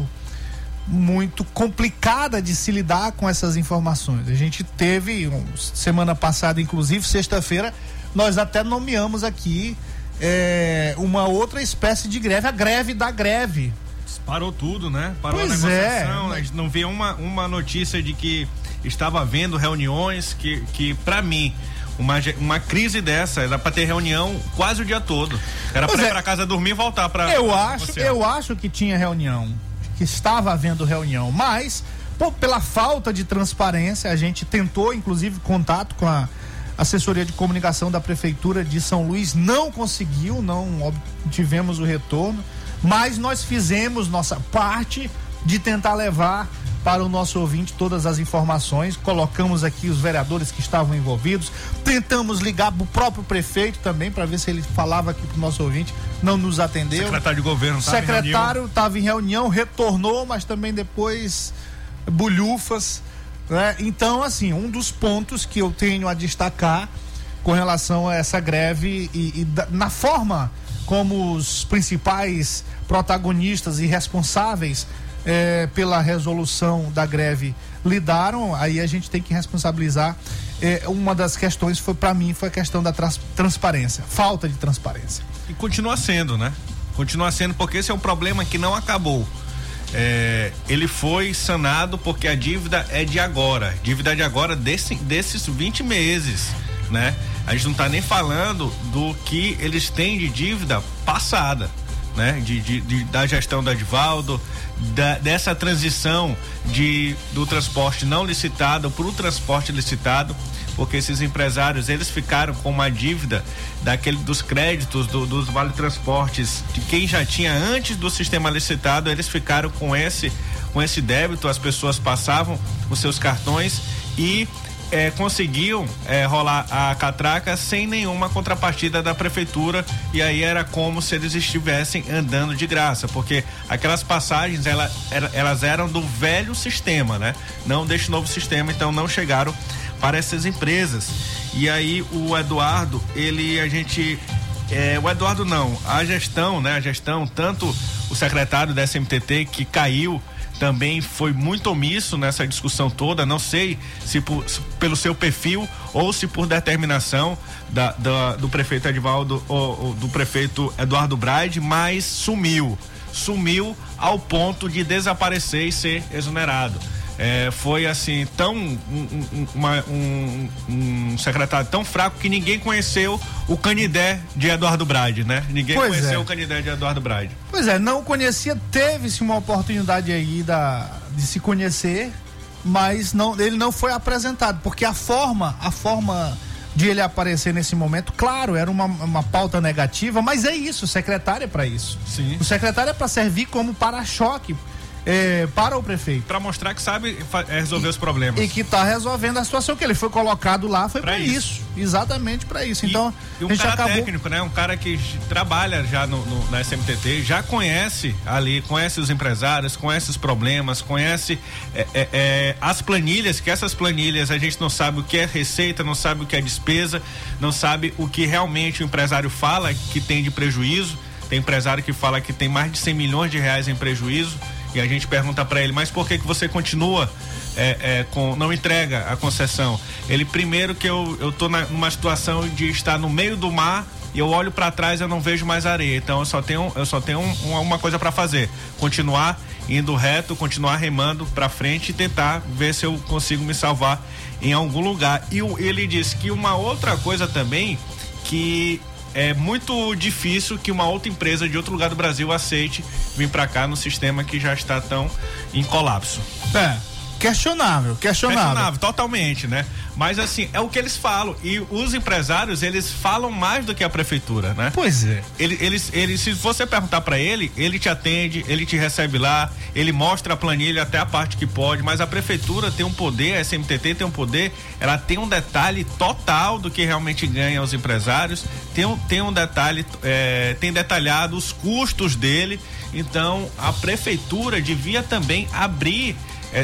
muito complicada de se lidar com essas informações. A gente teve semana passada, inclusive sexta-feira, nós até nomeamos aqui é, uma outra espécie de greve, a greve da greve. Parou tudo, né? Parou Pois a é. negociação. A gente não vê uma, uma notícia de que estava havendo reuniões que, que para mim, uma, uma crise dessa, era para ter reunião quase o dia todo. Era para ir é. para casa dormir e voltar para Eu acho, eu acho que tinha reunião, que estava havendo reunião, mas pô, pela falta de transparência, a gente tentou, inclusive, contato com a assessoria de comunicação da prefeitura de São Luís, não conseguiu, não obtivemos o retorno, mas nós fizemos nossa parte de tentar levar para o nosso ouvinte todas as informações, colocamos aqui os vereadores que estavam envolvidos, tentamos ligar para o próprio prefeito também para ver se ele falava aqui para o nosso ouvinte, não nos atendeu. Secretário de governo, O tava em secretário estava em reunião, retornou, mas também depois bulhufas. Né? Então, assim, um dos pontos que eu tenho a destacar com relação a essa greve e, e da- na forma como os principais protagonistas e responsáveis eh, pela resolução da greve lidaram, aí a gente tem que responsabilizar. Eh, uma das questões foi para mim foi a questão da trans- transparência, falta de transparência. E continua sendo, né? Continua sendo, porque esse é um problema que não acabou. É, ele foi sanado porque a dívida é de agora. Dívida de agora desse, desses 20 meses, né? A gente não está nem falando do que eles têm de dívida passada, né? De, de- de- da gestão do Advaldo, da- dessa transição de, do transporte não licitado para o transporte licitado porque esses empresários eles ficaram com uma dívida daquele dos créditos do- dos vale transportes de quem já tinha antes do sistema licitado eles ficaram com esse com esse débito as pessoas passavam os seus cartões e eh, conseguiam eh, rolar a catraca sem nenhuma contrapartida da prefeitura e aí era como se eles estivessem andando de graça porque aquelas passagens ela, elas eram do velho sistema né não deste novo sistema então não chegaram para essas empresas. E aí o Eduardo, ele a gente é, o Eduardo não, a gestão, né? A gestão, tanto o secretário da SMTT que caiu também foi muito omisso nessa discussão toda. Não sei se, por- se pelo seu perfil ou se por determinação da, da- do prefeito Edvaldo ou, ou do prefeito Eduardo Braide, mas sumiu. Sumiu ao ponto de desaparecer e ser exonerado. É, foi assim tão um, um- uma- um- um secretário tão fraco que ninguém conheceu o canidé de Eduardo Brade, né? Ninguém Pois conheceu é. o canidé de Eduardo Brade. Pois é, não conhecia, teve-se uma oportunidade aí da, de se conhecer, mas não, ele não foi apresentado, porque a forma, a forma de ele aparecer nesse momento, claro, era uma, uma pauta negativa, mas é isso, o secretário é para isso. Sim. O secretário é para servir como para-choque é, para o prefeito. Para mostrar que sabe é, resolver os problemas. E que está resolvendo a situação que ele foi colocado lá foi para isso. isso. exatamente para isso. E- Então, e um cara acabou técnico, né? Um cara que trabalha já no, no- na SMTT, já conhece ali, conhece os empresários, conhece os problemas, conhece é, é, é, as planilhas, que essas planilhas a gente não sabe o que é receita, não sabe o que é despesa, não sabe o que realmente o empresário fala que tem de prejuízo. Tem empresário que fala que tem mais de 100 milhões de reais em prejuízo e a gente pergunta para ele, mas por que que você continua é, é, com não entrega a concessão? Ele primeiro que eu eu tô na, numa situação de estar no meio do mar e eu olho para trás eu não vejo mais areia. Então eu só tenho eu só tenho um- uma, uma coisa para fazer, continuar indo reto, continuar remando para frente e tentar ver se eu consigo me salvar em algum lugar. E ele disse que uma outra coisa também que é muito difícil que uma outra empresa de outro lugar do Brasil aceite vir para cá no sistema que já está tão em colapso. É, questionável, questionável. Questionável, totalmente, né? Mas assim, é o que eles falam. E os empresários, eles falam mais do que a prefeitura, né? Pois é. Ele, eles, ele, se você perguntar para ele, ele te atende, ele te recebe lá, ele mostra a planilha até a parte que pode, mas a prefeitura tem um poder, a SMTT tem um poder, ela tem um detalhe total do que realmente ganha os empresários, tem um, tem um detalhe, é, tem detalhado os custos dele, então a prefeitura devia também abrir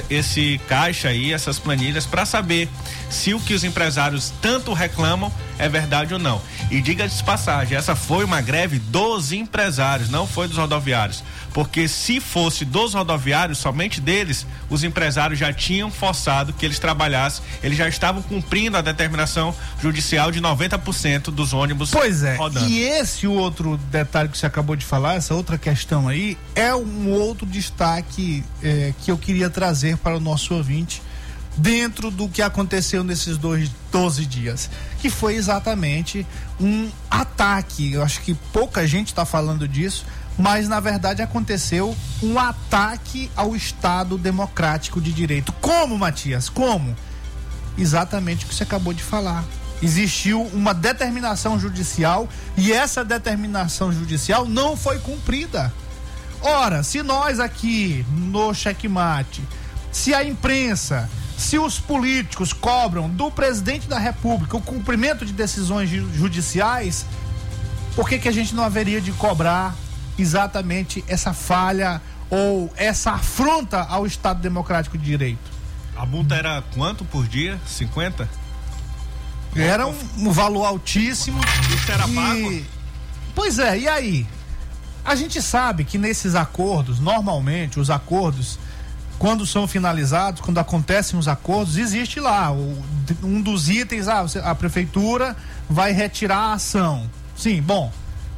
esse caixa aí, essas planilhas, para saber se o que os empresários tanto reclamam é verdade ou não. E diga-se de passagem, essa foi uma greve dos empresários, não foi dos rodoviários. Porque se fosse dos rodoviários, somente deles, os empresários já tinham forçado que eles trabalhassem, eles já estavam cumprindo a determinação judicial de 90% dos ônibus pois é, rodando. E esse outro detalhe que você acabou de falar, essa outra questão aí, é um outro destaque é, que eu queria trazer para o nosso ouvinte dentro do que aconteceu nesses dois 12 dias, que foi exatamente um ataque. Eu acho que pouca gente está falando disso, mas na verdade aconteceu um ataque ao Estado democrático de direito. Como, Matias? Como? Exatamente o que você acabou de falar. Existiu uma determinação judicial e essa determinação judicial não foi cumprida. Ora, se nós aqui no checkmate, se a imprensa, se os políticos cobram do presidente da República o cumprimento de decisões judiciais, por que, que a gente não haveria de cobrar exatamente essa falha ou essa afronta ao Estado Democrático de Direito? A multa era quanto por dia? 50? Era um, um valor altíssimo. Isso era pago? Pois é, e aí? A gente sabe que nesses acordos, normalmente, os acordos, quando são finalizados, quando acontecem os acordos, existe lá o, um dos itens, ah, a prefeitura vai retirar a ação. Sim, bom.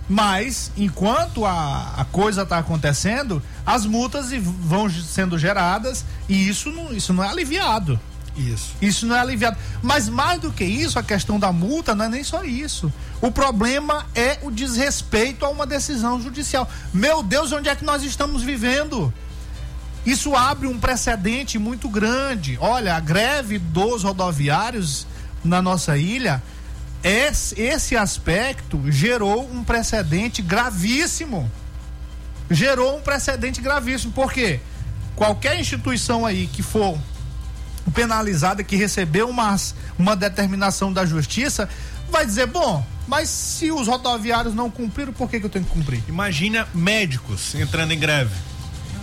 Mas, enquanto a, a coisa está acontecendo, as multas vão sendo geradas e isso não, isso não é aliviado. Isso. Isso não é aliviado. Mas mais do que isso, a questão da multa não é nem só isso. O problema é o desrespeito a uma decisão judicial. Meu Deus, onde é que nós estamos vivendo? Isso abre um precedente muito grande. Olha, a greve dos rodoviários na nossa ilha, esse, aspecto gerou um precedente gravíssimo. Gerou um precedente gravíssimo. Por quê? Qualquer instituição aí que for penalizada que recebeu uma, uma determinação da justiça, vai dizer, bom, mas se os rodoviários não cumpriram, por que, que eu tenho que cumprir? Imagina médicos entrando em greve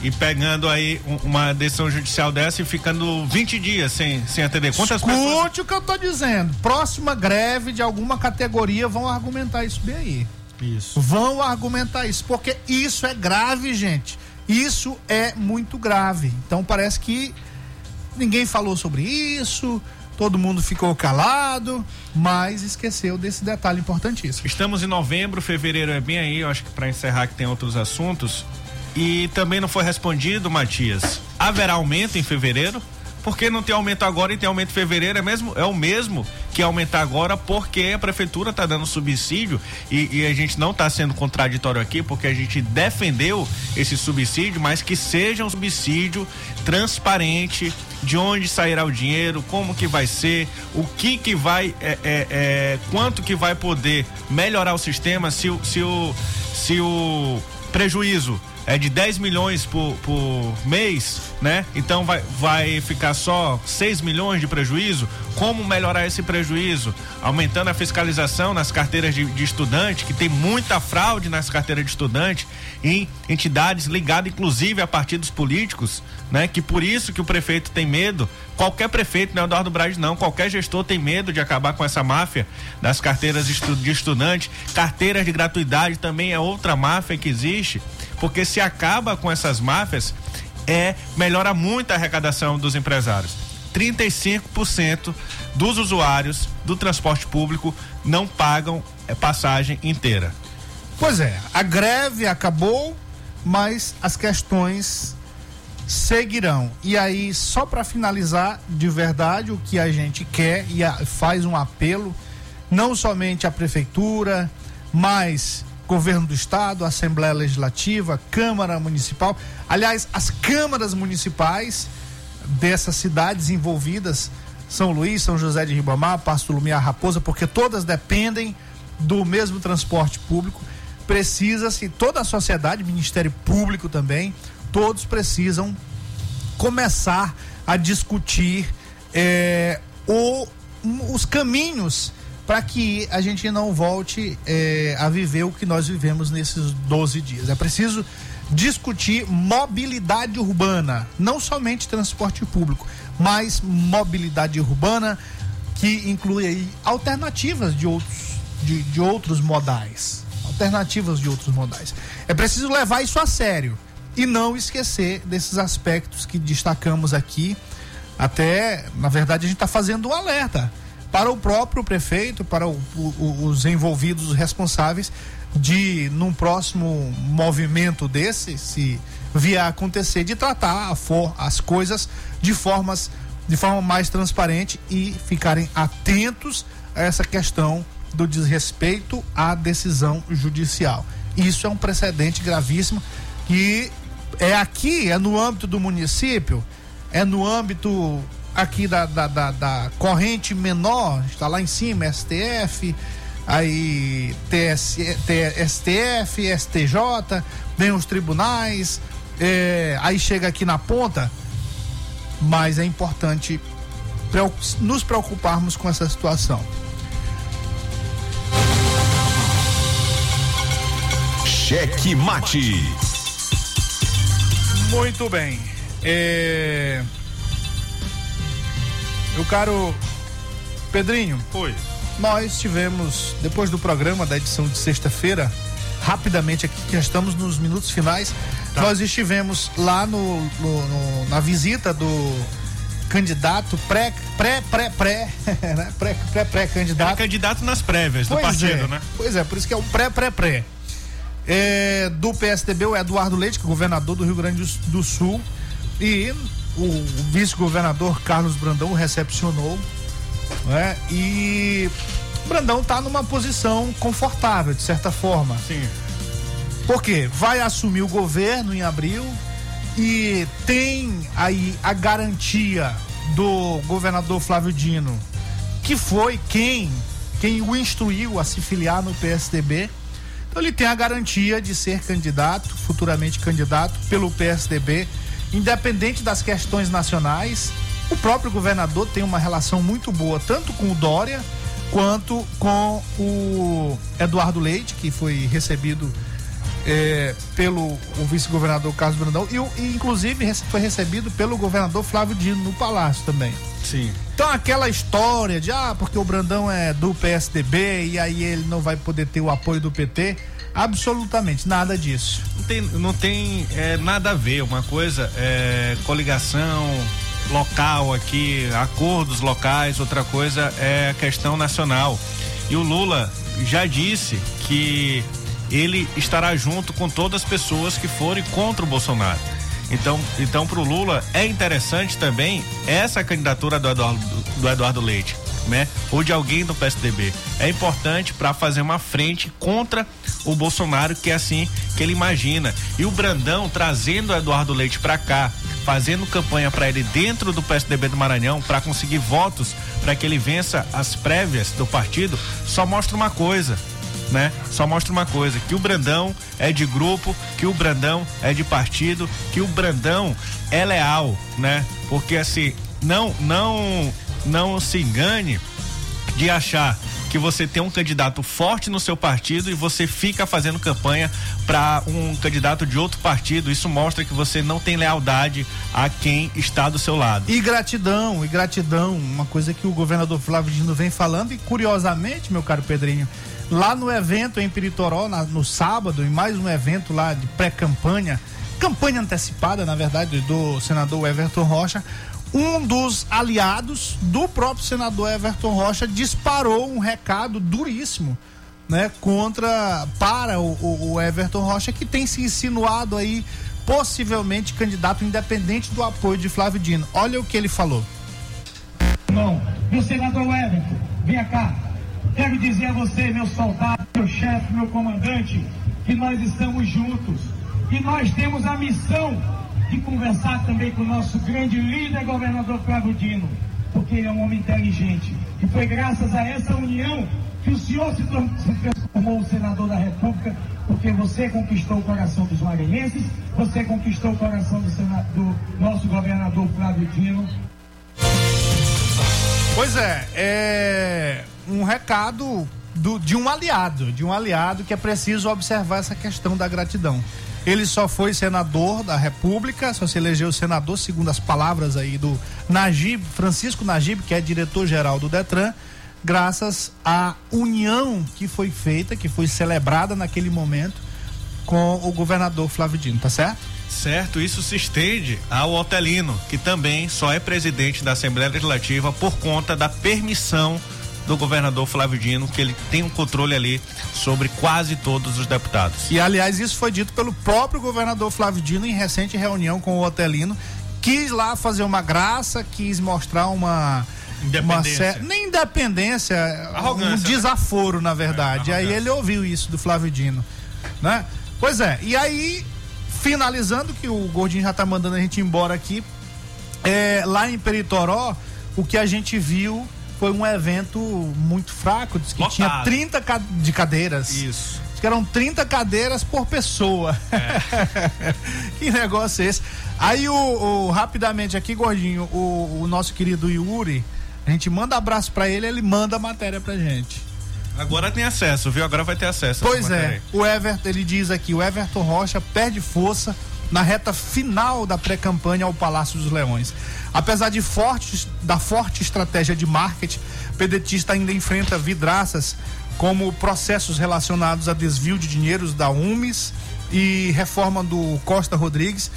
e pegando aí uma decisão judicial dessa e ficando 20 dias sem, sem atender. Quantas Escute pessoas... o que eu tô dizendo. Próxima greve de alguma categoria vão argumentar isso bem aí. Isso. Vão argumentar isso, porque isso é grave, gente. Isso é muito grave. Então parece que ninguém falou sobre isso, todo mundo ficou calado, mas esqueceu desse detalhe importantíssimo. Estamos em novembro, fevereiro é bem aí, eu acho que para encerrar que tem outros assuntos. E também não foi respondido, Matias. Haverá aumento em fevereiro? Por que não tem aumento agora e tem aumento em fevereiro? É, mesmo, é o mesmo que aumentar agora porque a prefeitura está dando subsídio e, e, a gente não está sendo contraditório aqui porque a gente defendeu esse subsídio, mas que seja um subsídio transparente, de onde sairá o dinheiro, como que vai ser, o que que vai, é, é, é, quanto que vai poder melhorar o sistema se, se, o, se o prejuízo é de 10 milhões por, por mês, né? Então vai, vai ficar só 6 milhões de prejuízo. Como melhorar esse prejuízo? Aumentando a fiscalização nas carteiras de, de estudante, que tem muita fraude nas carteiras de estudante, em entidades ligadas, inclusive, a partidos políticos, né? Que por isso que o prefeito tem medo. Qualquer prefeito, não é Eduardo Braz, não, qualquer gestor tem medo de acabar com essa máfia das carteiras de, de estudante. Carteiras de gratuidade também é outra máfia que existe porque se acaba com essas máfias, é melhora muito a arrecadação dos empresários. 35% dos usuários do transporte público não pagam é, passagem inteira. Pois é, a greve acabou, mas as questões seguirão. E aí, só para finalizar de verdade, o que a gente quer e faz um apelo, não somente à prefeitura, mas governo do estado, Assembleia Legislativa, Câmara Municipal. Aliás, as câmaras municipais dessas cidades envolvidas, São Luís, São José de Ribamar, Pasto Lumiar, Raposa, porque todas dependem do mesmo transporte público. Precisa-se, toda a sociedade, Ministério Público também, todos precisam começar a discutir eh, o, os caminhos para que a gente não volte é, a viver o que nós vivemos nesses 12 dias. É preciso discutir mobilidade urbana, não somente transporte público, mas mobilidade urbana que inclui aí alternativas de outros, de, de outros modais. Alternativas de outros modais. É preciso levar isso a sério e não esquecer desses aspectos que destacamos aqui. Até, na verdade, a gente está fazendo um alerta para o próprio prefeito, para o, o, os envolvidos, os responsáveis, de, num próximo movimento desse, se vier a acontecer, de tratar for, as coisas de formas de forma mais transparente e ficarem atentos a essa questão do desrespeito à decisão judicial. Isso é um precedente gravíssimo que é aqui, é no âmbito do município, é no âmbito aqui da, da, da, da corrente menor, está lá em cima, STF, aí TS, STF, STJ, vem os tribunais, é, aí chega aqui na ponta, mas é importante nos preocuparmos com essa situação. Cheque mate. Muito bem. É... Eu caro Pedrinho. Oi. Nós tivemos, depois do programa da edição de sexta-feira, rapidamente aqui, que já estamos nos minutos finais, Tá. Nós estivemos lá no, no, no, na visita do candidato pré pré pré pré né? pré pré pré candidato. É candidato nas prévias pois do partido, é, né? Pois é, por isso que é o pré pré pré. É, do PSDB, o Eduardo Leite, que é governador do Rio Grande do Sul, e o vice-governador Carlos Brandão recepcionou, né? E Brandão está numa posição confortável, de certa forma. Sim porque vai assumir o governo em abril e tem aí a garantia do governador Flávio Dino, que foi quem quem o instruiu a se filiar no PSDB. Então ele tem a garantia de ser candidato, futuramente candidato pelo PSDB, independente das questões nacionais. O próprio governador tem uma relação muito boa tanto com o Dória quanto com o Eduardo Leite, que foi recebido é, pelo vice-governador Carlos Brandão e, e, inclusive foi recebido pelo governador Flávio Dino no Palácio também. Sim. Então aquela história de ah, porque o Brandão é do PSDB e aí ele não vai poder ter o apoio do PT, absolutamente nada disso. Não tem, não tem é, nada a ver. Uma coisa é coligação local aqui, acordos locais, outra coisa é questão nacional. E o Lula já disse que ele estará junto com todas as pessoas que forem contra o Bolsonaro. Então, então para o Lula é interessante também essa candidatura do Eduardo, do Eduardo Leite, né? Ou de alguém do PSDB. É importante para fazer uma frente contra o Bolsonaro, que é assim que ele imagina. E o Brandão trazendo o Eduardo Leite para cá, fazendo campanha para ele dentro do PSDB do Maranhão para conseguir votos para que ele vença as prévias do partido, só mostra uma coisa né? Só mostra uma coisa, que o Brandão é de grupo, que o Brandão é de partido, que o Brandão é leal, né? Porque assim, não não não se engane de achar que você tem um candidato forte no seu partido e você fica fazendo campanha para um candidato de outro partido. Isso mostra que você não tem lealdade a quem está do seu lado. E gratidão, e gratidão, uma coisa que o governador Flávio Dino vem falando e curiosamente, meu caro Pedrinho, lá no evento em Piritoró, na, no sábado, em mais um evento lá de pré-campanha, campanha antecipada, na verdade, do senador Everton Rocha, um dos aliados do próprio senador Everton Rocha disparou um recado duríssimo, né, contra para o, o Everton Rocha que tem se insinuado aí possivelmente candidato independente do apoio de Flávio Dino. Olha o que ele falou. Não, meu senador Everton, vem cá. Quero dizer a você, meu soldado, meu chefe, meu comandante, que nós estamos juntos. E nós temos a missão de conversar também com o nosso grande líder, governador Flávio Dino, porque ele é um homem inteligente. E foi graças a essa união que o senhor se, transformou o senador da República, porque você conquistou o coração dos maranhenses, você conquistou o coração do, do nosso governador Flávio Dino. Pois é, é um recado do, de um aliado, de um aliado que é preciso observar essa questão da gratidão. Ele só foi senador da República, só se elegeu senador, segundo as palavras aí do Najib, Francisco Najib, que é diretor-geral do Detran, graças à união que foi feita, que foi celebrada naquele momento com o governador Flávio Dino, tá certo? Certo, isso se estende ao Otelino, que também só é presidente da Assembleia Legislativa por conta da permissão do governador Flávio Dino, que ele tem um controle ali sobre quase todos os deputados. E aliás, isso foi dito pelo próprio governador Flávio Dino em recente reunião com o Otelino. Quis lá fazer uma graça, quis mostrar uma. Independência. Uma nem independência, Arrogância, um né? desaforo, na verdade. É, aí ele ouviu isso do Flávio Dino. Né? Pois é, e aí, finalizando, que o Gordinho já tá mandando a gente embora aqui, é, lá em Peritoró, o que a gente viu foi um evento muito fraco, diz que Lotado. tinha 30 ca- de cadeiras. Isso. Diz que eram 30 cadeiras por pessoa. que negócio é esse? Aí o, o- rapidamente aqui, gordinho, o, o nosso querido Yuri, a gente manda abraço pra ele, ele manda a matéria pra gente. Agora tem acesso, viu? Agora vai ter acesso. Pois é, o Everton, ele diz aqui, o Everton Rocha perde força na reta final da pré-campanha ao Palácio dos Leões. Apesar de fortes, da forte estratégia de marketing, pedetista ainda enfrenta vidraças como processos relacionados a desvio de dinheiros da UMES e reforma do Costa Rodrigues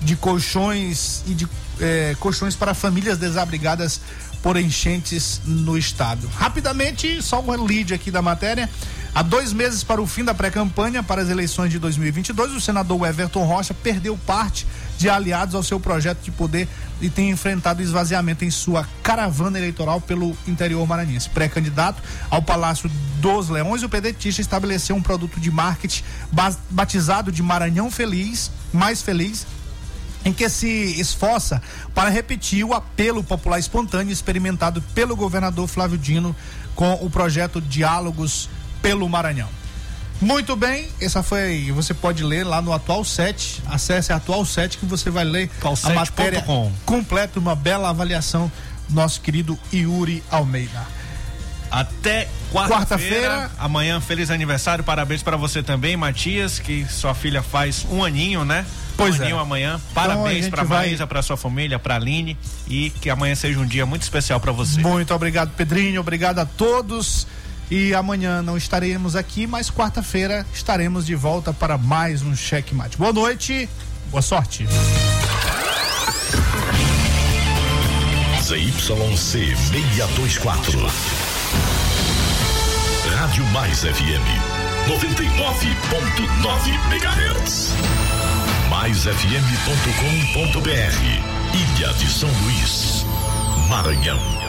de colchões e de eh, colchões para famílias desabrigadas por enchentes no estado. Rapidamente, só um lead aqui da matéria. Há dois meses para o fim da pré-campanha para as eleições de 2022, o senador Everton Rocha perdeu parte de aliados ao seu projeto de poder e tem enfrentado esvaziamento em sua caravana eleitoral pelo interior maranhense. Pré-candidato ao Palácio dos Leões, o pedetista estabeleceu um produto de marketing batizado de Maranhão Feliz, mais feliz, em que se esforça para repetir o apelo popular espontâneo experimentado pelo governador Flávio Dino com o projeto Diálogos pelo Maranhão. Muito bem, essa foi. Você pode ler lá no Atual 7. Acesse a Atual 7 que você vai ler a Atual7.com. matéria completa, uma bela avaliação do nosso querido Yuri Almeida. Até Quarta-feira. quarta-feira. Amanhã, feliz aniversário. Parabéns para você também, Matias, que sua filha faz um aninho, né? Pois um é. aninho amanhã. a Parabéns gente para vai- Maísa, para sua família, para Aline e que amanhã seja um dia muito especial para você. Muito obrigado, Pedrinho. Obrigado a todos. E amanhã não estaremos aqui, mas quarta-feira estaremos de volta para mais um checkmate. Boa noite, boa sorte. ZYC 624. Rádio Mais FM 99.9 MHz. MaisFM.com.br Ilha de São Luís, Maranhão.